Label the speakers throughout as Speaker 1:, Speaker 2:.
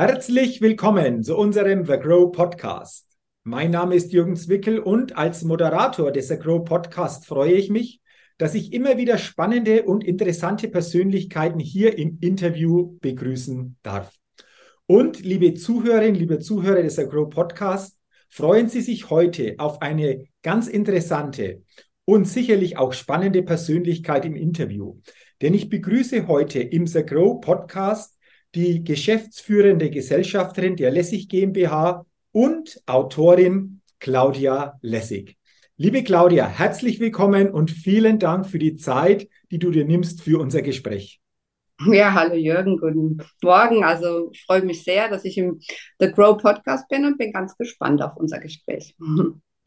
Speaker 1: Herzlich willkommen zu unserem The Grow Podcast. Mein Name ist Jürgen Zwickel und als Moderator des The Grow Podcast freue ich mich, dass ich immer wieder spannende und interessante Persönlichkeiten hier im Interview begrüßen darf. Und liebe Zuhörerinnen, liebe Zuhörer des The Grow Podcast, freuen Sie sich heute auf eine ganz interessante und sicherlich auch spannende Persönlichkeit im Interview. Denn ich begrüße heute im The Grow Podcast die geschäftsführende Gesellschafterin der Lessig GmbH und Autorin Claudia Lessig. Liebe Claudia, herzlich willkommen und vielen Dank für die Zeit, die du dir nimmst für unser Gespräch.
Speaker 2: Ja, hallo Jürgen, guten Morgen. Also ich freue mich sehr, dass ich im The Grow Podcast bin und bin ganz gespannt auf unser Gespräch.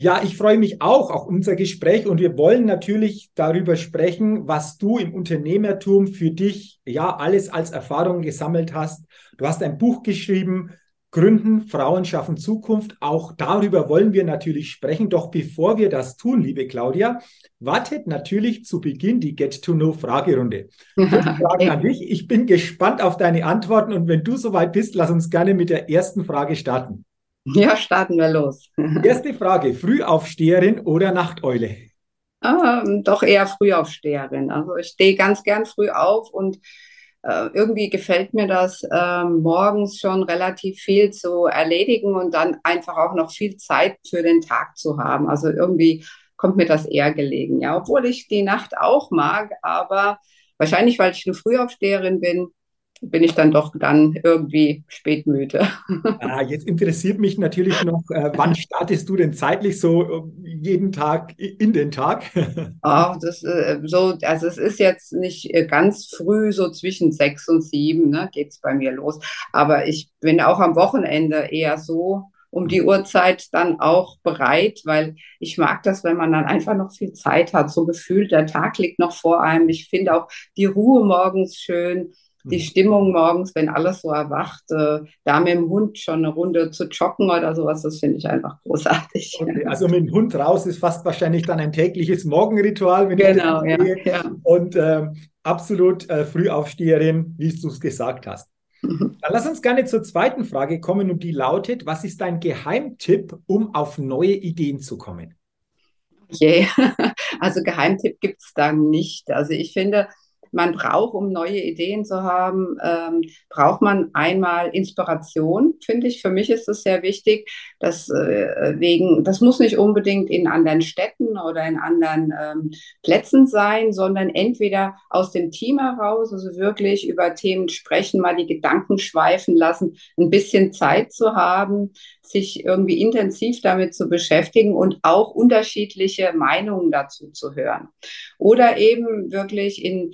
Speaker 1: Ja, ich freue mich auch auf unser Gespräch und wir wollen natürlich darüber sprechen, was du im Unternehmertum für dich ja alles als Erfahrung gesammelt hast. Du hast ein Buch geschrieben, Gründen, Frauen schaffen Zukunft. Auch darüber wollen wir natürlich sprechen. Doch bevor wir das tun, liebe Claudia, wartet natürlich zu Beginn die Get-to-Know-Fragerunde. Fragen an dich. Ich bin gespannt auf deine Antworten und wenn du soweit bist, lass uns gerne mit der ersten Frage starten.
Speaker 2: Ja, starten wir los.
Speaker 1: Erste Frage: Frühaufsteherin oder Nachteule?
Speaker 2: Ähm, doch eher Frühaufsteherin. Also ich stehe ganz gern früh auf und äh, irgendwie gefällt mir das, äh, morgens schon relativ viel zu erledigen und dann einfach auch noch viel Zeit für den Tag zu haben. Also irgendwie kommt mir das eher gelegen, ja, obwohl ich die Nacht auch mag, aber wahrscheinlich, weil ich eine Frühaufsteherin bin, bin ich dann doch dann irgendwie spätmüde.
Speaker 1: Ah, jetzt interessiert mich natürlich noch, äh, wann startest du denn zeitlich so äh, jeden Tag in den Tag?
Speaker 2: Oh, das äh, so, also es ist jetzt nicht äh, ganz früh, so zwischen sechs und sieben, ne, geht es bei mir los. Aber ich bin auch am Wochenende eher so um die Uhrzeit dann auch bereit, weil ich mag das, wenn man dann einfach noch viel Zeit hat, so gefühlt, der Tag liegt noch vor einem. Ich finde auch die Ruhe morgens schön die mhm. Stimmung morgens, wenn alles so erwacht, äh, da mit dem Hund schon eine Runde zu joggen oder sowas, das finde ich einfach großartig.
Speaker 1: Okay, also mit dem Hund raus ist fast wahrscheinlich dann ein tägliches Morgenritual. Wenn
Speaker 2: genau, ja, ja,
Speaker 1: Und äh, absolut äh, Frühaufsteherin, wie du es gesagt hast. Mhm. Dann lass uns gerne zur zweiten Frage kommen und die lautet, was ist dein Geheimtipp, um auf neue Ideen zu kommen?
Speaker 2: Okay, also Geheimtipp gibt es da nicht. Also ich finde, man braucht, um neue Ideen zu haben, ähm, braucht man einmal Inspiration, finde ich. Für mich ist es sehr wichtig, dass äh, wegen, das muss nicht unbedingt in anderen Städten oder in anderen ähm, Plätzen sein, sondern entweder aus dem Team heraus, also wirklich über Themen sprechen, mal die Gedanken schweifen lassen, ein bisschen Zeit zu haben, sich irgendwie intensiv damit zu beschäftigen und auch unterschiedliche Meinungen dazu zu hören. Oder eben wirklich in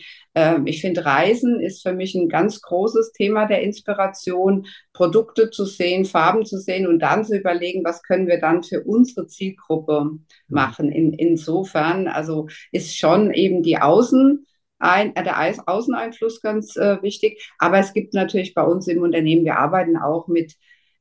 Speaker 2: ich finde, Reisen ist für mich ein ganz großes Thema der Inspiration, Produkte zu sehen, Farben zu sehen und dann zu überlegen, was können wir dann für unsere Zielgruppe mhm. machen. In, insofern, also ist schon eben die Außen, ein, äh, der Außeneinfluss ganz äh, wichtig. Aber es gibt natürlich bei uns im Unternehmen, wir arbeiten auch mit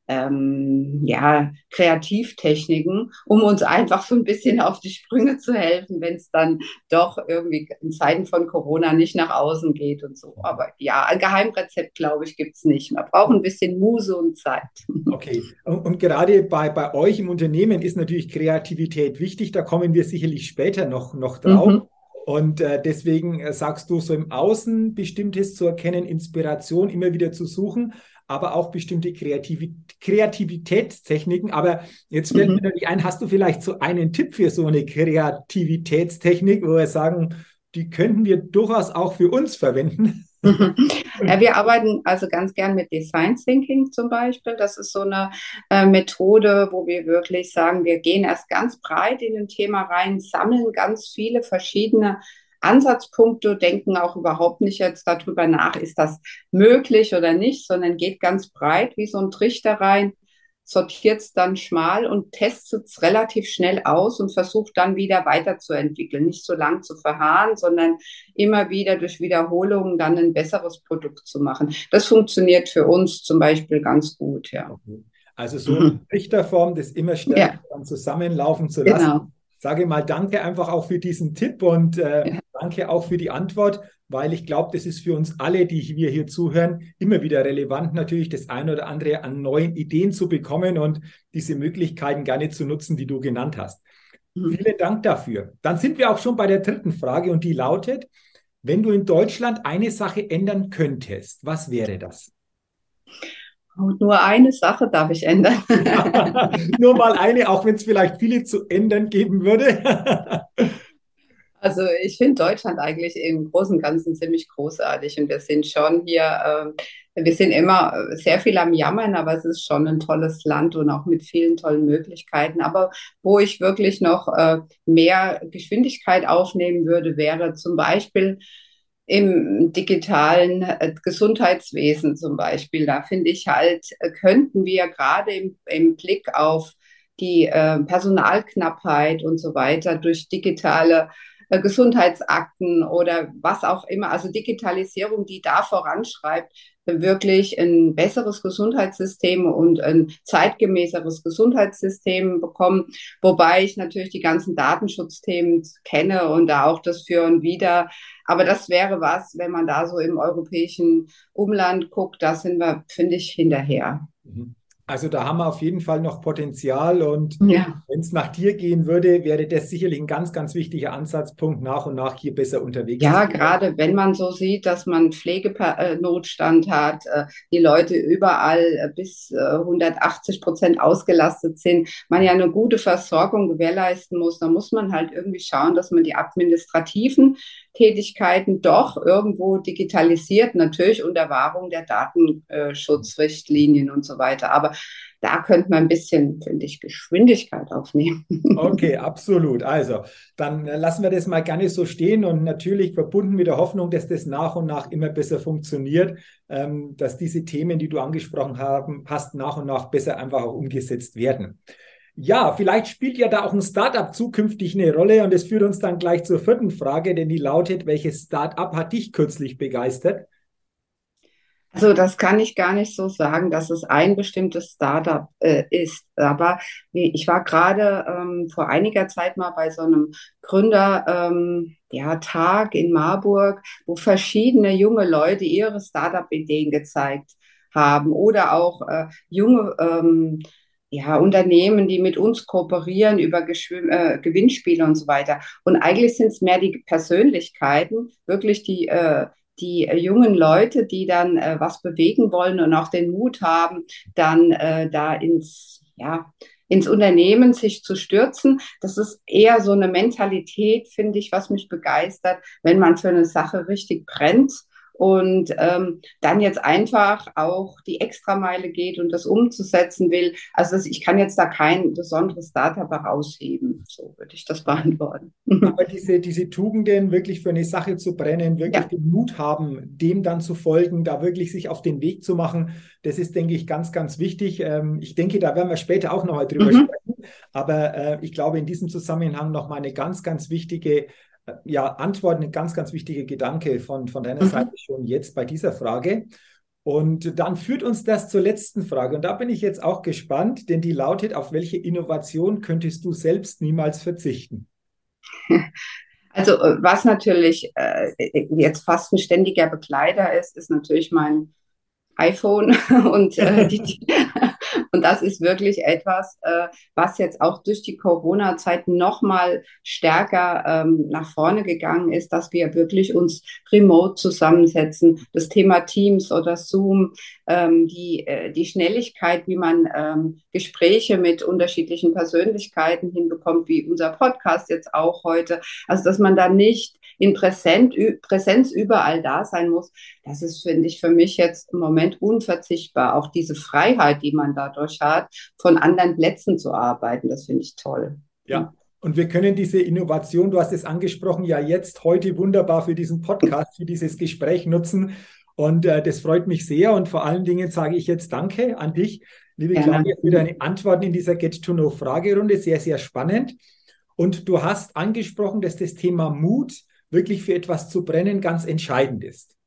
Speaker 2: ähm, ja, Kreativtechniken, um uns einfach so ein bisschen auf die Sprünge zu helfen, wenn es dann doch irgendwie in Zeiten von Corona nicht nach außen geht und so. Aber ja, ein Geheimrezept, glaube ich, gibt es nicht. Man braucht ein bisschen Muse und Zeit.
Speaker 1: Okay, und, und, gerade bei, bei euch im Unternehmen ist natürlich Kreativität wichtig. Da kommen wir sicherlich später noch, noch drauf. Mhm. Und äh, deswegen äh, sagst du, so im Außen bestimmtes zu erkennen, Inspiration immer wieder zu suchen aber auch bestimmte Kreativ Kreativitätstechniken. Aber jetzt fällt mhm. mir natürlich ein, hast du vielleicht so einen Tipp für so eine Kreativitätstechnik, wo wir sagen, die könnten wir durchaus auch für uns verwenden?
Speaker 2: Ja, wir arbeiten also ganz gern mit Design Thinking zum Beispiel. Das ist so eine äh, Methode, wo wir wirklich sagen, wir gehen erst ganz breit in ein Thema rein, sammeln ganz viele verschiedene Ansatzpunkte, denken auch überhaupt nicht jetzt darüber nach, ist das möglich oder nicht, sondern geht ganz breit wie so ein Trichter rein, sortiert es dann schmal und testet es relativ schnell aus und versucht dann wieder weiterzuentwickeln. Nicht so lang zu verharren, sondern immer wieder durch Wiederholungen dann ein besseres Produkt zu machen. Das funktioniert für uns zum Beispiel ganz gut, ja.
Speaker 1: Also so eine Trichterform, das immer stärker ja. zusammenlaufen zu lassen. Genau sage mal danke einfach auch für diesen Tipp und äh, ja. Danke auch für die Antwort, weil ich glaube, das ist für uns alle, die wir hier zuhören, immer wieder relevant, natürlich das eine oder andere an neuen Ideen zu bekommen und diese Möglichkeiten gerne zu nutzen, die du genannt hast. Mhm. Vielen Dank dafür. Dann sind wir auch schon bei der dritten Frage und die lautet, wenn du in Deutschland eine Sache ändern könntest, was wäre das?
Speaker 2: Und nur eine Sache darf ich ändern.
Speaker 1: nur mal eine, auch wenn es vielleicht viele zu ändern geben würde.
Speaker 2: also ich finde Deutschland eigentlich im Großen und Ganzen ziemlich großartig und wir sind schon hier, äh, wir sind immer sehr viel am Jammern, aber es ist schon ein tolles Land und auch mit vielen tollen Möglichkeiten. Aber wo ich wirklich noch äh, mehr Geschwindigkeit aufnehmen würde, wäre zum Beispiel im digitalen äh, Gesundheitswesen zum Beispiel. Da finde ich halt, äh, könnten wir gerade im, im Blick auf die äh, Personalknappheit und so weiter durch digitale äh, Gesundheitsakten oder was auch immer, also Digitalisierung, die da voranschreibt, wirklich ein besseres Gesundheitssystem und ein zeitgemäßeres Gesundheitssystem bekommen, wobei ich natürlich die ganzen Datenschutzthemen kenne und da auch das Für und Wider. Aber das wäre was, wenn man da so im europäischen Umland guckt, da sind wir, finde ich, hinterher.
Speaker 1: Mhm. Also da haben wir auf jeden Fall noch Potenzial und ja. wenn es nach dir gehen würde, wäre das sicherlich ein ganz, ganz wichtiger Ansatzpunkt, nach und nach hier besser unterwegs
Speaker 2: Ja, gerade wenn man so sieht, dass man Pflegenotstand hat, äh, die Leute überall äh, bis 180 äh, Prozent ausgelastet sind, man ja eine gute Versorgung gewährleisten muss, dann muss man halt irgendwie schauen, dass man die administrativen Tätigkeiten doch irgendwo digitalisiert, natürlich unter Wahrung der Datenschutzrichtlinien und so weiter. Aber da könnte man ein bisschen, finde ich, Geschwindigkeit aufnehmen.
Speaker 1: Okay, absolut. Also, dann lassen wir das mal gerne so stehen und natürlich verbunden mit der Hoffnung, dass das nach und nach immer besser funktioniert, ähm, dass diese Themen, die du angesprochen haben, hast, nach und nach besser einfach auch umgesetzt werden. Ja, vielleicht spielt ja da auch ein Startup zukünftig eine Rolle und es führt uns dann gleich zur vierten Frage, denn die lautet, welches Startup hat dich kürzlich begeistert?
Speaker 2: Also das kann ich gar nicht so sagen, dass es ein bestimmtes Startup äh, ist. Aber ich war gerade ähm, vor einiger Zeit mal bei so einem Gründer ähm, ja, in Marburg, wo verschiedene junge Leute ihre Startup-Ideen gezeigt haben oder auch äh, junge ähm, ja, Unternehmen, die mit uns kooperieren über Geschw äh, Gewinnspiele und so weiter. Und eigentlich sind es mehr die Persönlichkeiten, wirklich die, äh, die äh, jungen Leute, die dann äh, was bewegen wollen und auch den Mut haben, dann äh, da ins, ja, ins Unternehmen sich zu stürzen. Das ist eher so eine Mentalität, finde ich, was mich begeistert, wenn man für eine Sache richtig brennt und ähm, dann jetzt einfach auch die Extrameile geht und das umzusetzen will. Also das, ich kann jetzt da kein besonderes Startup herausheben. So würde ich das beantworten.
Speaker 1: Aber diese, diese Tugenden, wirklich für eine Sache zu brennen, wirklich ja. den Mut haben, dem dann zu folgen, da wirklich sich auf den Weg zu machen, das ist, denke ich, ganz, ganz wichtig. Ähm, ich denke, da werden wir später auch nochmal drüber mhm. sprechen. Aber äh, ich glaube, in diesem Zusammenhang nochmal eine ganz, ganz wichtige ja, Antworten ein ganz, ganz wichtiger Gedanke von, von deiner mhm. Seite schon jetzt bei dieser Frage. Und dann führt uns das zur letzten Frage. Und da bin ich jetzt auch gespannt, denn die lautet, auf welche Innovation könntest du selbst niemals verzichten?
Speaker 2: Also äh, was natürlich äh, jetzt fast ein ständiger Begleiter ist, ist natürlich mein iPhone und äh, die, und das ist wirklich etwas, äh, was jetzt auch durch die Corona-Zeit noch mal stärker ähm, nach vorne gegangen ist, dass wir wirklich uns remote zusammensetzen. Das Thema Teams oder Zoom, ähm, die, äh, die Schnelligkeit, wie man ähm, Gespräche mit unterschiedlichen Persönlichkeiten hinbekommt, wie unser Podcast jetzt auch heute. Also, dass man da nicht in Präsent, Präsenz überall da sein muss, das ist, finde ich, für mich jetzt im Moment unverzichtbar. Auch diese Freiheit, die man dadurch hat, von anderen Plätzen zu arbeiten, das finde ich toll.
Speaker 1: Ja. Und wir können diese Innovation, du hast es angesprochen, ja jetzt heute wunderbar für diesen Podcast, für dieses Gespräch nutzen. Und äh, das freut mich sehr. Und vor allen Dingen sage ich jetzt Danke an dich, liebe Gerne. Claudia, für deine Antworten in dieser Get-to-Know-Fragerunde. Sehr, sehr spannend. Und du hast angesprochen, dass das Thema Mut wirklich für etwas zu brennen ganz entscheidend ist.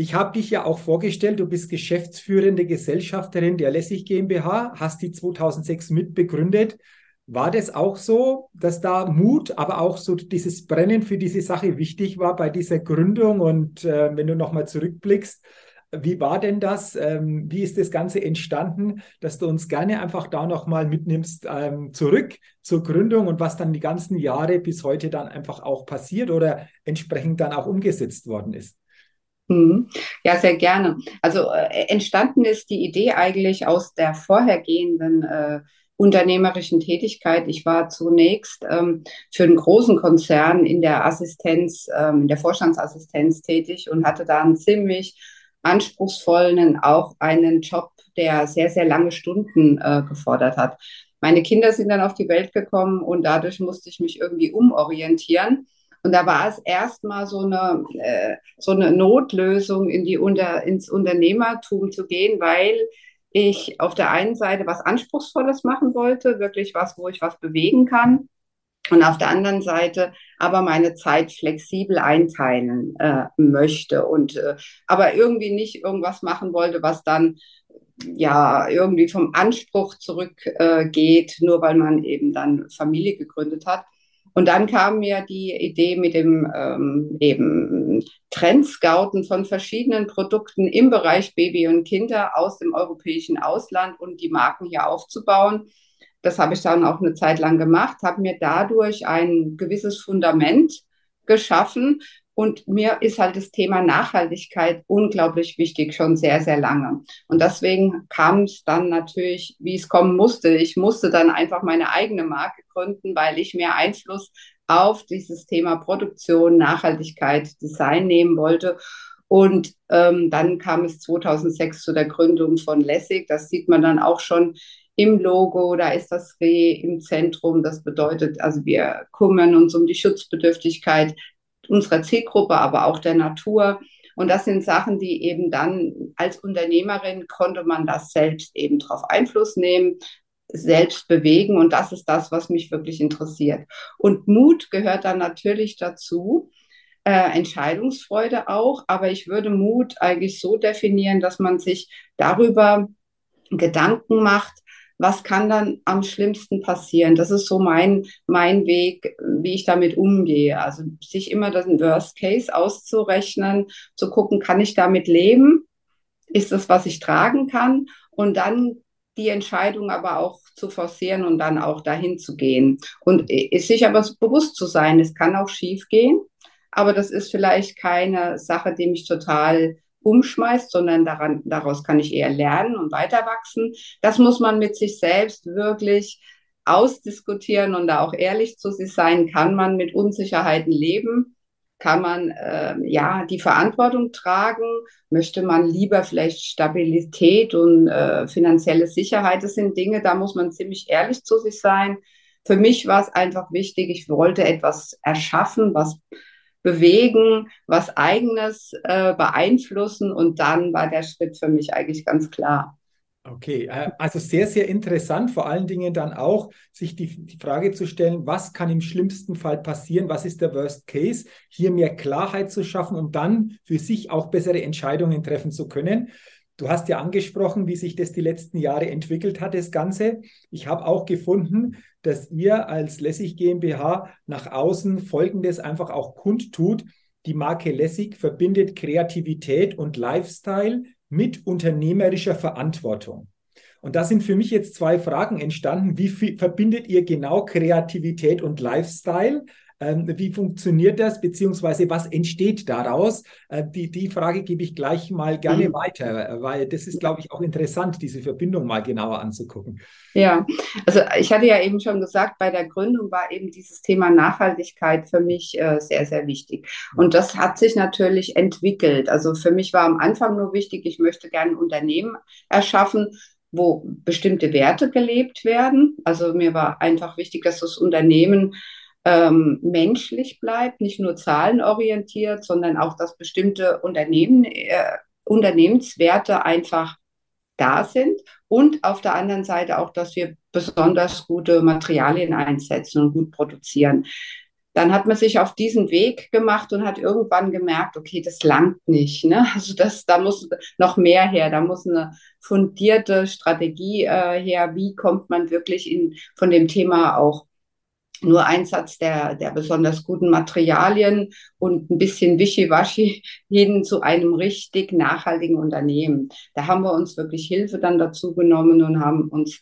Speaker 1: Ich habe dich ja auch vorgestellt, du bist geschäftsführende Gesellschafterin der Lessig GmbH, hast die 2006 mitbegründet. War das auch so, dass da Mut, aber auch so dieses Brennen für diese Sache wichtig war bei dieser Gründung? Und äh, wenn du nochmal zurückblickst, wie war denn das? Ähm, wie ist das Ganze entstanden, dass du uns gerne einfach da nochmal mitnimmst ähm, zurück zur Gründung und was dann die ganzen Jahre bis heute dann einfach auch passiert oder entsprechend dann auch umgesetzt worden ist?
Speaker 2: Mhm. Ja, sehr gerne. Also äh, entstanden ist die Idee eigentlich aus der vorhergehenden äh, unternehmerischen Tätigkeit. Ich war zunächst ähm, für einen großen Konzern in der Assistenz, ähm, in der Vorstandsassistenz tätig und hatte da einen ziemlich anspruchsvollen, auch einen Job, der sehr, sehr lange Stunden äh, gefordert hat. Meine Kinder sind dann auf die Welt gekommen und dadurch musste ich mich irgendwie umorientieren. Und da war es erstmal so eine, äh, so eine Notlösung, in die Unter, ins Unternehmertum zu gehen, weil ich auf der einen Seite was Anspruchsvolles machen wollte, wirklich was, wo ich was bewegen kann. Und auf der anderen Seite aber meine Zeit flexibel einteilen äh, möchte und äh, aber irgendwie nicht irgendwas machen wollte, was dann ja irgendwie vom Anspruch zurückgeht, äh, nur weil man eben dann Familie gegründet hat. Und dann kam mir die Idee mit dem ähm, eben Trendscouten von verschiedenen Produkten im Bereich Baby und Kinder aus dem europäischen Ausland und die Marken hier aufzubauen. Das habe ich dann auch eine Zeit lang gemacht, habe mir dadurch ein gewisses Fundament geschaffen und mir ist halt das Thema Nachhaltigkeit unglaublich wichtig, schon sehr, sehr lange. Und deswegen kam es dann natürlich, wie es kommen musste. Ich musste dann einfach meine eigene Marke gründen, weil ich mehr Einfluss auf dieses Thema Produktion, Nachhaltigkeit, Design nehmen wollte. Und ähm, dann kam es 2006 zu der Gründung von Lessig. Das sieht man dann auch schon im Logo. Da ist das Reh im Zentrum. Das bedeutet, also wir kümmern uns um die Schutzbedürftigkeit unserer Zielgruppe, aber auch der Natur. Und das sind Sachen, die eben dann als Unternehmerin konnte man das selbst eben drauf Einfluss nehmen, selbst bewegen. Und das ist das, was mich wirklich interessiert. Und Mut gehört dann natürlich dazu. Äh, Entscheidungsfreude auch, aber ich würde Mut eigentlich so definieren, dass man sich darüber Gedanken macht, was kann dann am schlimmsten passieren? Das ist so mein, mein Weg, wie ich damit umgehe. Also sich immer den Worst Case auszurechnen, zu gucken, kann ich damit leben? Ist das, was ich tragen kann? Und dann die Entscheidung aber auch zu forcieren und dann auch dahin zu gehen. Und sich aber bewusst zu sein, es kann auch schief gehen, aber das ist vielleicht keine Sache, die mich total umschmeißt, sondern daran, daraus kann ich eher lernen und weiter wachsen. Das muss man mit sich selbst wirklich ausdiskutieren und da auch ehrlich zu sich sein. Kann man mit Unsicherheiten leben? Kann man äh, ja die Verantwortung tragen? Möchte man lieber vielleicht Stabilität und äh, finanzielle Sicherheit? Das sind Dinge, da muss man ziemlich ehrlich zu sich sein. Für mich war es einfach wichtig, ich wollte etwas erschaffen, was bewegen, was eigenes äh, beeinflussen und dann war der Schritt für mich eigentlich ganz klar.
Speaker 1: Okay, äh, also sehr, sehr interessant, vor allen Dingen dann auch sich die, die Frage zu stellen, was kann im schlimmsten Fall passieren, was ist der Worst Case, hier mehr Klarheit zu schaffen, um dann für sich auch bessere Entscheidungen treffen zu können. Du hast ja angesprochen, wie sich das die letzten Jahre entwickelt hat, das Ganze. Ich habe auch gefunden, dass ihr als Lessig GmbH nach außen Folgendes einfach auch kundtut. Die Marke Lessig verbindet Kreativität und Lifestyle mit unternehmerischer Verantwortung. Und da sind für mich jetzt zwei Fragen entstanden. Wie verbindet ihr genau Kreativität und Lifestyle? Ähm, wie funktioniert das, beziehungsweise was entsteht daraus? Äh, die, die Frage gebe ich gleich mal gerne mhm. weiter, weil das ist, glaube ich, auch interessant, diese Verbindung mal genauer anzugucken.
Speaker 2: Ja, also ich hatte ja eben schon gesagt, bei der Gründung war eben dieses Thema Nachhaltigkeit für mich äh, sehr, sehr wichtig. Und das hat sich natürlich entwickelt. Also für mich war am Anfang nur wichtig, ich möchte gerne ein Unternehmen erschaffen, wo bestimmte Werte gelebt werden. Also mir war einfach wichtig, dass das Unternehmen ähm, menschlich bleibt, nicht nur zahlenorientiert, sondern auch, dass bestimmte Unternehmen, äh, Unternehmenswerte einfach da sind und auf der anderen Seite auch, dass wir besonders gute Materialien einsetzen und gut produzieren. dann hat man sich auf diesen Weg gemacht und hat irgendwann gemerkt, okay, das langt nicht. Ne? Also das, da muss noch mehr her, da muss eine fundierte Strategie äh, her. Wie kommt man wirklich in, von dem Thema auch nur Einsatz der, der besonders guten Materialien und ein bisschen Wischiwaschi hin zu einem richtig nachhaltigen Unternehmen. Da haben wir uns wirklich Hilfe dann dazu genommen und haben uns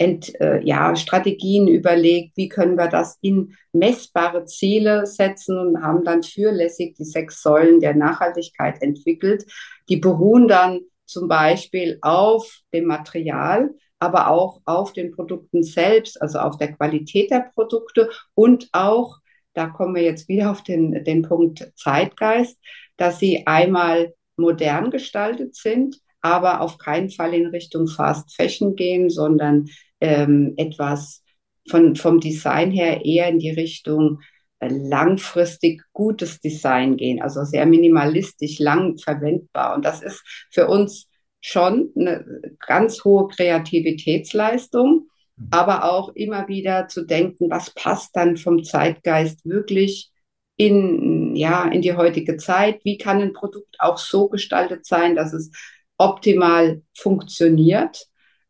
Speaker 2: Ent, äh, ja, Strategien überlegt, wie können wir das in messbare Ziele setzen und haben dann fürlässig die sechs Säulen der Nachhaltigkeit entwickelt. Die beruhen dann zum Beispiel auf dem Material, aber auch auf den Produkten selbst, also auf der Qualität der Produkte und auch, da kommen wir jetzt wieder auf den, den Punkt Zeitgeist, dass sie einmal modern gestaltet sind, aber auf keinen Fall in Richtung Fast Fashion gehen, sondern ähm, etwas von, vom Design her eher in die Richtung äh, langfristig gutes Design gehen, also sehr minimalistisch, lang verwendbar. Und das ist für uns schon eine ganz hohe Kreativitätsleistung, mhm. aber auch immer wieder zu denken, was passt dann vom Zeitgeist wirklich in, ja, in die heutige Zeit? Wie kann ein Produkt auch so gestaltet sein, dass es optimal funktioniert,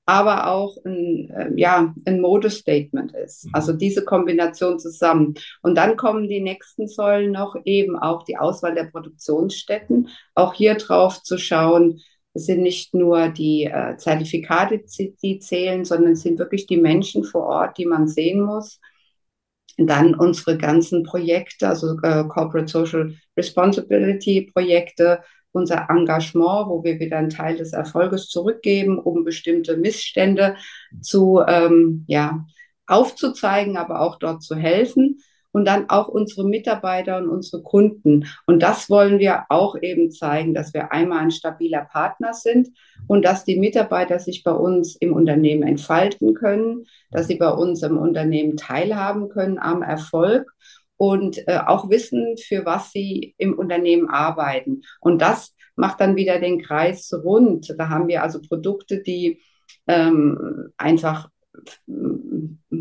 Speaker 2: aber auch ein, äh, ja, ein Modestatement ist. Mhm. Also diese Kombination zusammen. Und dann kommen die nächsten Säulen noch eben auch die Auswahl der Produktionsstätten, auch hier drauf zu schauen, es sind nicht nur die äh, Zertifikate, die zählen, sondern es sind wirklich die Menschen vor Ort, die man sehen muss. Und dann unsere ganzen Projekte, also äh, Corporate Social Responsibility Projekte, unser Engagement, wo wir wieder einen Teil des Erfolges zurückgeben, um bestimmte Missstände zu, ähm, ja, aufzuzeigen, aber auch dort zu helfen und dann auch unsere Mitarbeiter und unsere Kunden. Und das wollen wir auch eben zeigen, dass wir einmal ein stabiler Partner sind und dass die Mitarbeiter sich bei uns im Unternehmen entfalten können, dass sie bei uns im Unternehmen teilhaben können am Erfolg und äh, auch wissen, für was sie im Unternehmen arbeiten. Und das macht dann wieder den Kreis rund. Da haben wir also Produkte, die ähm, einfach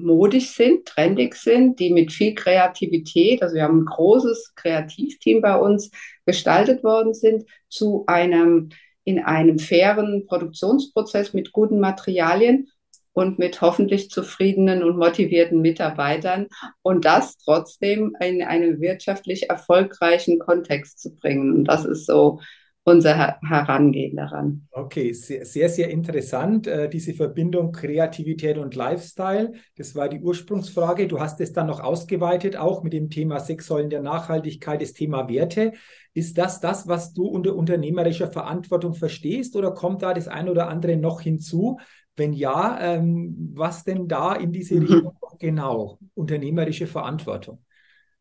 Speaker 2: modisch sind, trendig sind, die mit viel Kreativität, also wir haben ein großes Kreativteam bei uns gestaltet worden sind, zu einem in einem fairen Produktionsprozess mit guten Materialien und mit hoffentlich zufriedenen und motivierten Mitarbeitern und das trotzdem in einen wirtschaftlich erfolgreichen Kontext zu bringen. Und das ist so unser Herangehen daran.
Speaker 1: Okay, sehr, sehr, sehr interessant, äh, diese Verbindung Kreativität und Lifestyle. Das war die Ursprungsfrage. Du hast es dann noch ausgeweitet, auch mit dem Thema Sechs Säulen der Nachhaltigkeit, das Thema Werte. Ist das das, was du unter unternehmerischer Verantwortung verstehst oder kommt da das eine oder andere noch hinzu? Wenn ja, ähm, was denn da in diese. Richtung genau? Unternehmerische Verantwortung.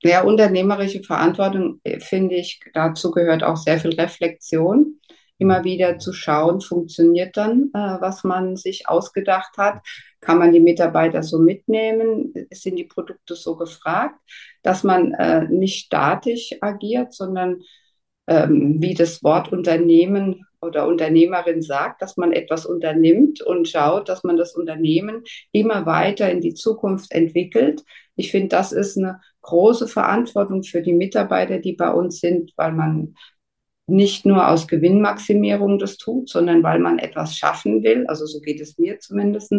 Speaker 2: Ja, unternehmerische Verantwortung, äh, finde ich, dazu gehört auch sehr viel Reflexion. Immer wieder zu schauen, funktioniert dann, äh, was man sich ausgedacht hat? Kann man die Mitarbeiter so mitnehmen? Sind die Produkte so gefragt, dass man äh, nicht statisch agiert, sondern ähm, wie das Wort Unternehmen oder Unternehmerin sagt, dass man etwas unternimmt und schaut, dass man das Unternehmen immer weiter in die Zukunft entwickelt. Ich finde, das ist eine große Verantwortung für die Mitarbeiter, die bei uns sind, weil man nicht nur aus Gewinnmaximierung das tut, sondern weil man etwas schaffen will, also so geht es mir zumindest,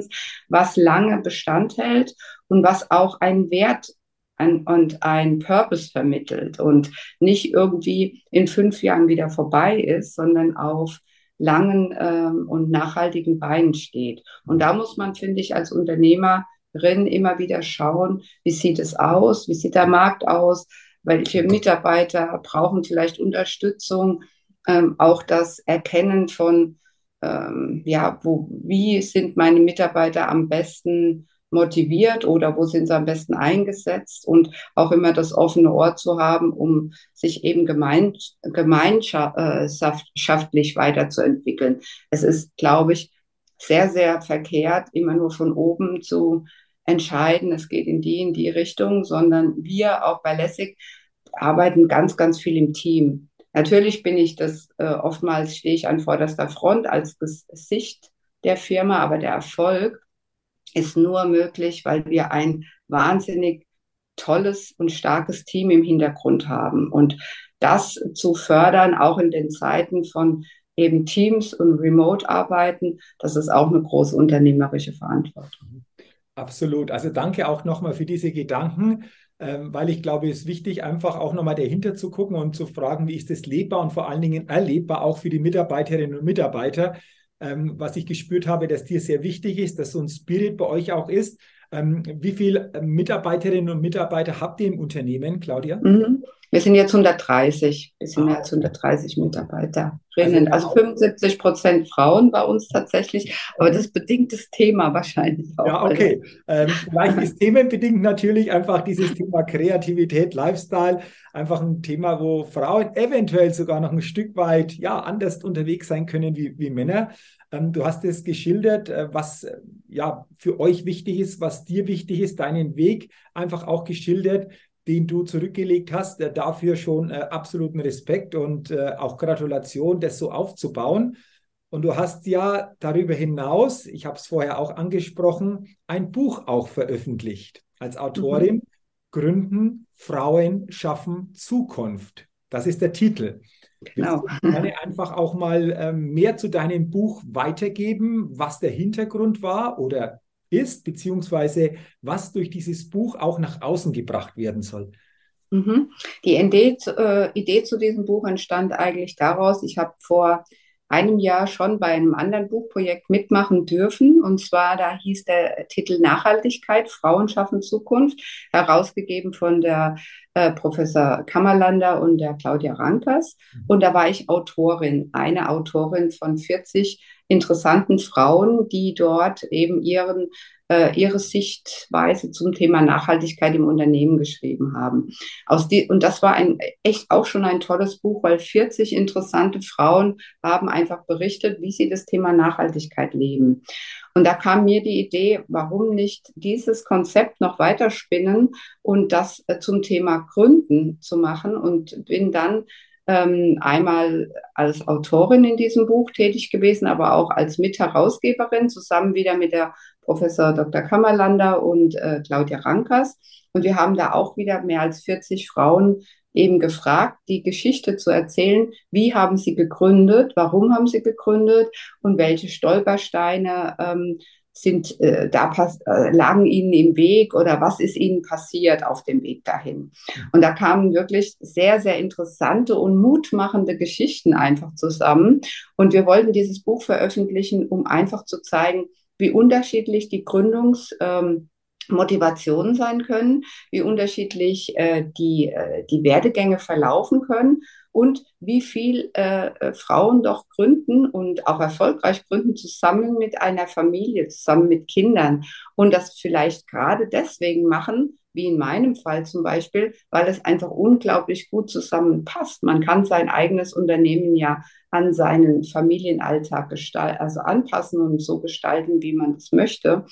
Speaker 2: was lange Bestand hält und was auch einen Wert ein, und ein Purpose vermittelt und nicht irgendwie in fünf Jahren wieder vorbei ist, sondern auf langen ähm, und nachhaltigen Beinen steht. Und da muss man, finde ich, als Unternehmerin immer wieder schauen, wie sieht es aus, wie sieht der Markt aus, welche Mitarbeiter brauchen vielleicht Unterstützung, ähm, auch das Erkennen von, ähm, ja, wo, wie sind meine Mitarbeiter am besten motiviert oder wo sind sie am besten eingesetzt und auch immer das offene Ohr zu haben, um sich eben gemeinschaftlich weiterzuentwickeln. Es ist, glaube ich, sehr, sehr verkehrt, immer nur von oben zu entscheiden, es geht in die, in die Richtung, sondern wir auch bei Lessig arbeiten ganz, ganz viel im Team. Natürlich bin ich das, äh, oftmals stehe ich an vorderster Front als Gesicht der Firma, aber der Erfolg ist nur möglich, weil wir ein wahnsinnig tolles und starkes Team im Hintergrund haben. Und das zu fördern, auch in den Zeiten von eben Teams und Remote-Arbeiten, das ist auch eine große unternehmerische Verantwortung.
Speaker 1: Absolut. Also danke auch nochmal für diese Gedanken, ähm, weil ich glaube, es ist wichtig, einfach auch nochmal dahinter zu gucken und zu fragen, wie ist das lebbar und vor allen Dingen erlebbar auch für die Mitarbeiterinnen und Mitarbeiter. Ähm, was ich gespürt habe, dass dir sehr wichtig ist, dass so ein Spirit bei euch auch ist. Ähm, wie viele Mitarbeiterinnen und Mitarbeiter habt ihr im Unternehmen, Claudia?
Speaker 2: Mhm. Wir sind jetzt 130, bisschen mehr als 130 Mitarbeiterinnen. Also, also 75 Prozent Frauen bei uns tatsächlich, aber das bedingt das Thema wahrscheinlich
Speaker 1: auch. Ja, okay. Ähm, vielleicht ist themenbedingt natürlich einfach dieses Thema Kreativität, Lifestyle, einfach ein Thema, wo Frauen eventuell sogar noch ein Stück weit ja, anders unterwegs sein können wie, wie Männer. Ähm, du hast es geschildert, äh, was äh, ja für euch wichtig ist, was dir wichtig ist, deinen Weg einfach auch geschildert den du zurückgelegt hast. Äh, dafür schon äh, absoluten Respekt und äh, auch Gratulation, das so aufzubauen. Und du hast ja darüber hinaus, ich habe es vorher auch angesprochen, ein Buch auch veröffentlicht als Autorin. Mhm. Gründen, Frauen schaffen Zukunft. Das ist der Titel. Genau. Du gerne einfach auch mal ähm, mehr zu deinem Buch weitergeben, was der Hintergrund war oder ist, beziehungsweise was durch dieses Buch auch nach außen gebracht werden soll.
Speaker 2: Mhm. Die Idee, äh, Idee zu diesem Buch entstand eigentlich daraus, ich habe vor einem Jahr schon bei einem anderen Buchprojekt mitmachen dürfen. Und zwar, da hieß der Titel Nachhaltigkeit, Frauen schaffen Zukunft, herausgegeben von der äh, Professor Kammerlander und der Claudia Rankers. Mhm. Und da war ich Autorin, eine Autorin von 40 interessanten Frauen, die dort eben ihren äh, ihre Sichtweise zum Thema Nachhaltigkeit im Unternehmen geschrieben haben. Aus die, und das war ein echt auch schon ein tolles Buch, weil 40 interessante Frauen haben einfach berichtet, wie sie das Thema Nachhaltigkeit leben. Und da kam mir die Idee, warum nicht dieses Konzept noch weiterspinnen und das äh, zum Thema Gründen zu machen und bin dann ähm, einmal als Autorin in diesem Buch tätig gewesen, aber auch als Mitherausgeberin, zusammen wieder mit der Professor Dr. Kammerlander und äh, Claudia Rankers. Und wir haben da auch wieder mehr als 40 Frauen eben gefragt, die Geschichte zu erzählen. Wie haben sie gegründet? Warum haben sie gegründet? Und welche Stolpersteine ähm, sind äh, da äh, lagen ihnen im Weg oder was ist ihnen passiert auf dem Weg dahin. Und da kamen wirklich sehr, sehr interessante und mutmachende Geschichten einfach zusammen. Und wir wollten dieses Buch veröffentlichen, um einfach zu zeigen, wie unterschiedlich die Gründungs ähm, Motivationen sein können, wie unterschiedlich äh, die, äh, die Werdegänge verlaufen können und wie viel äh, äh, Frauen doch gründen und auch erfolgreich gründen, zusammen mit einer Familie, zusammen mit Kindern und das vielleicht gerade deswegen machen, wie in meinem Fall zum Beispiel, weil es einfach unglaublich gut zusammenpasst. Man kann sein eigenes Unternehmen ja an seinen Familienalltag gestalten, also anpassen und so gestalten, wie man es möchte.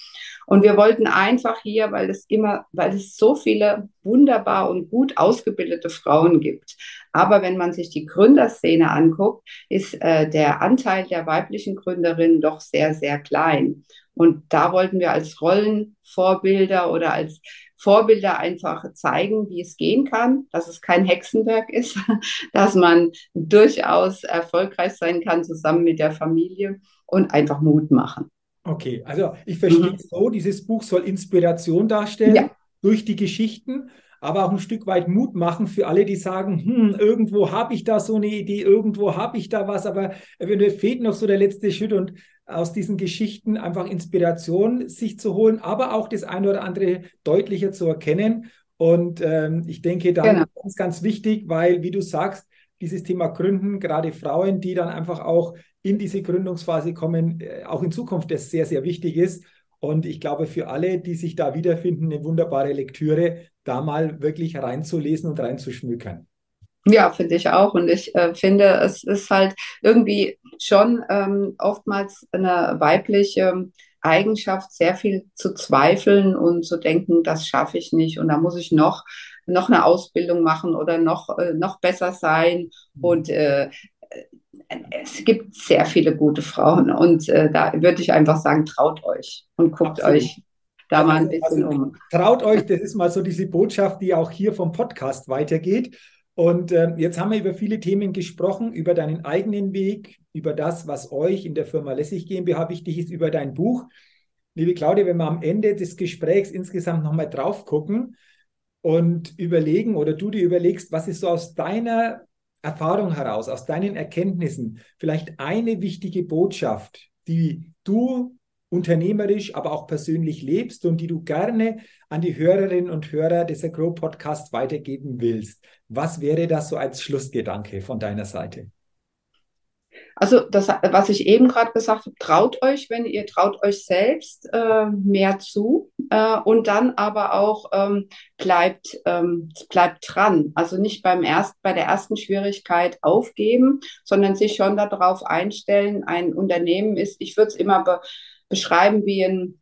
Speaker 2: Und wir wollten einfach hier, weil es immer, weil es so viele wunderbar und gut ausgebildete Frauen gibt. Aber wenn man sich die Gründerszene anguckt, ist äh, der Anteil der weiblichen Gründerinnen doch sehr, sehr klein. Und da wollten wir als Rollenvorbilder oder als Vorbilder einfach zeigen, wie es gehen kann, dass es kein Hexenwerk ist, dass man durchaus erfolgreich sein kann zusammen mit der Familie und einfach Mut machen.
Speaker 1: Okay, also ich verstehe mhm. so, dieses Buch soll Inspiration darstellen ja. durch die Geschichten, aber auch ein Stück weit Mut machen für alle, die sagen, hm, irgendwo habe ich da so eine Idee, irgendwo habe ich da was, aber eventuell fehlt noch so der letzte Schritt und aus diesen Geschichten einfach Inspiration sich zu holen, aber auch das eine oder andere deutlicher zu erkennen. Und ähm, ich denke, da genau. ist ganz wichtig, weil, wie du sagst, dieses Thema Gründen, gerade Frauen, die dann einfach auch in diese Gründungsphase kommen, äh, auch in Zukunft das sehr, sehr wichtig ist. Und ich glaube, für alle, die sich da wiederfinden, eine wunderbare Lektüre, da mal wirklich reinzulesen und reinzuschmückern.
Speaker 2: Ja, finde ich auch. Und ich äh, finde, es ist halt irgendwie schon ähm, oftmals eine weibliche Eigenschaft, sehr viel zu zweifeln und zu denken, das schaffe ich nicht und da muss ich noch noch eine Ausbildung machen oder noch äh, noch besser sein. Mhm. Und äh, es gibt sehr viele gute Frauen und äh, da würde ich einfach sagen, traut euch und guckt Absolut. euch da mal ein bisschen also, um.
Speaker 1: Traut euch, das ist mal so diese Botschaft, die auch hier vom Podcast weitergeht. Und äh, jetzt haben wir über viele Themen gesprochen, über deinen eigenen Weg, über das, was euch in der Firma Lässig GmbH wichtig ist, über dein Buch. Liebe Claudia, wenn wir am Ende des Gesprächs insgesamt nochmal drauf gucken und überlegen oder du dir überlegst, was ist so aus deiner Erfahrung heraus, aus deinen Erkenntnissen vielleicht eine wichtige Botschaft, die du unternehmerisch, aber auch persönlich lebst und die du gerne an die Hörerinnen und Hörer des Agro Podcasts weitergeben willst. Was wäre das so als Schlussgedanke von deiner Seite?
Speaker 2: Also das, was ich eben gerade gesagt habe, traut euch, wenn ihr traut euch selbst äh, mehr zu äh, und dann aber auch ähm, bleibt, ähm, bleibt dran. Also nicht beim erst, bei der ersten Schwierigkeit aufgeben, sondern sich schon darauf einstellen. Ein Unternehmen ist, ich würde es immer be beschreiben wie ein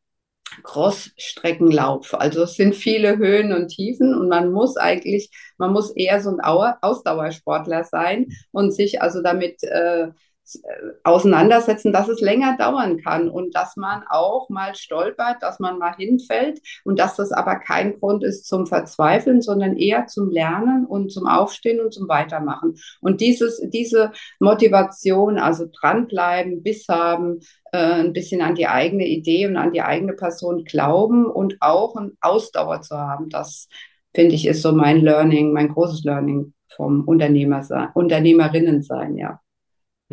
Speaker 2: Cross-Streckenlauf. Also es sind viele Höhen und Tiefen und man muss eigentlich, man muss eher so ein Ausdauersportler sein und sich also damit äh, auseinandersetzen, dass es länger dauern kann und dass man auch mal stolpert, dass man mal hinfällt und dass das aber kein Grund ist zum Verzweifeln, sondern eher zum Lernen und zum Aufstehen und zum Weitermachen. Und dieses, diese Motivation, also dranbleiben, Biss haben, äh, ein bisschen an die eigene Idee und an die eigene Person glauben und auch eine Ausdauer zu haben, das finde ich ist so mein Learning, mein großes Learning vom Unternehmer sein, Unternehmerinnen sein, ja.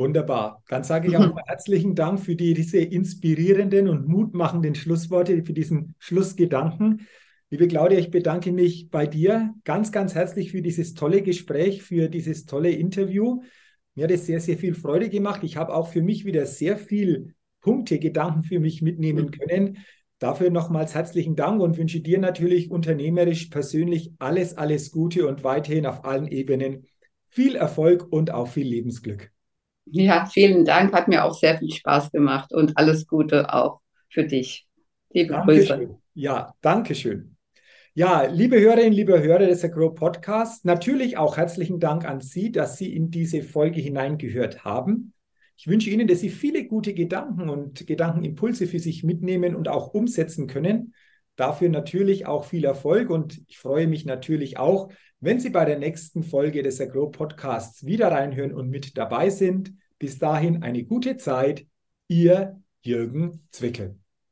Speaker 1: Wunderbar. Dann sage ich auch herzlichen Dank für die, diese inspirierenden und mutmachenden Schlussworte, für diesen Schlussgedanken. Liebe Claudia, ich bedanke mich bei dir ganz, ganz herzlich für dieses tolle Gespräch, für dieses tolle Interview. Mir hat es sehr, sehr viel Freude gemacht. Ich habe auch für mich wieder sehr viel Punkte, Gedanken für mich mitnehmen mhm. können. Dafür nochmals herzlichen Dank und wünsche dir natürlich unternehmerisch, persönlich alles, alles Gute und weiterhin auf allen Ebenen viel Erfolg und auch viel Lebensglück.
Speaker 2: Ja, vielen Dank. Hat mir auch sehr viel Spaß gemacht und alles Gute auch für dich.
Speaker 1: Liebe Dankeschön. Grüße. Ja, danke schön. Ja, liebe Hörerinnen, liebe Hörer des Agro Podcasts, natürlich auch herzlichen Dank an Sie, dass Sie in diese Folge hineingehört haben. Ich wünsche Ihnen, dass Sie viele gute Gedanken und Gedankenimpulse für sich mitnehmen und auch umsetzen können. Dafür natürlich auch viel Erfolg und ich freue mich natürlich auch, wenn Sie bei der nächsten Folge des Agro Podcasts wieder reinhören und mit dabei sind. Bis dahin eine gute Zeit. Ihr Jürgen Zwickel.